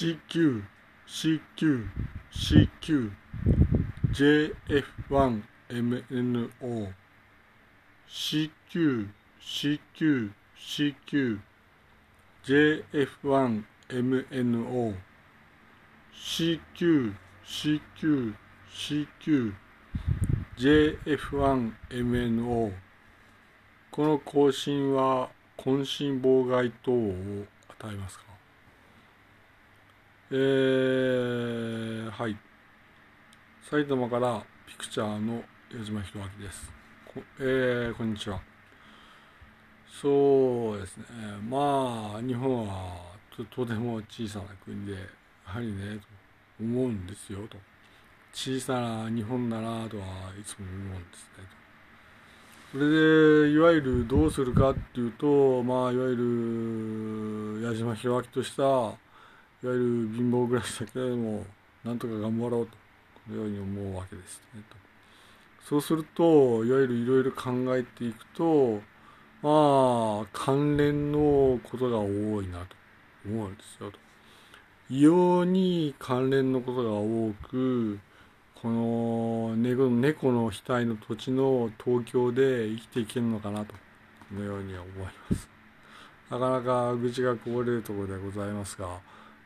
CQ CQ CQ JF1MNO CQ CQ CQ JF1MNO CQ CQ CQ JF1MNO この更新は渾身妨害等を与えますかえー、はい。埼玉からピクチャーの矢島弘明です。こ,、えー、こんにちは。そうですね。まあ日本はととても小さな国でやはりねと思うんですよと。小さな日本だなとはいつも思うんですねと。それでいわゆるどうするかっていうとまあいわゆる矢島弘明としたいわゆる貧乏暮らしだけでもなんとか頑張ろうと。このように思うわけですねと。そうするといわゆるいろいろ考えていくとまあ関連のことが多いなと。思うんですよと。異様に関連のことが多くこの猫猫の額の土地の東京で生きていけるのかなと。このように思います。なかなか愚痴がこぼれるところでございますが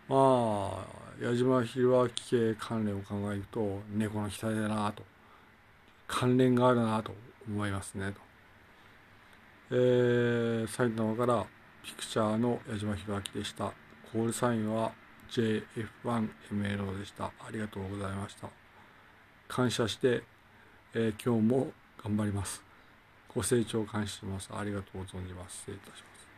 まあ矢島弘明系関連を考えると猫の額だなと関連があるなと思いますねと、えー、埼玉からピクチャーの矢島弘明でしたコールサインは JF1MNO でしたありがとうございました感謝して、えー、今日も頑張ります。ご清聴感謝します。ありがとう存じます。失礼いたします。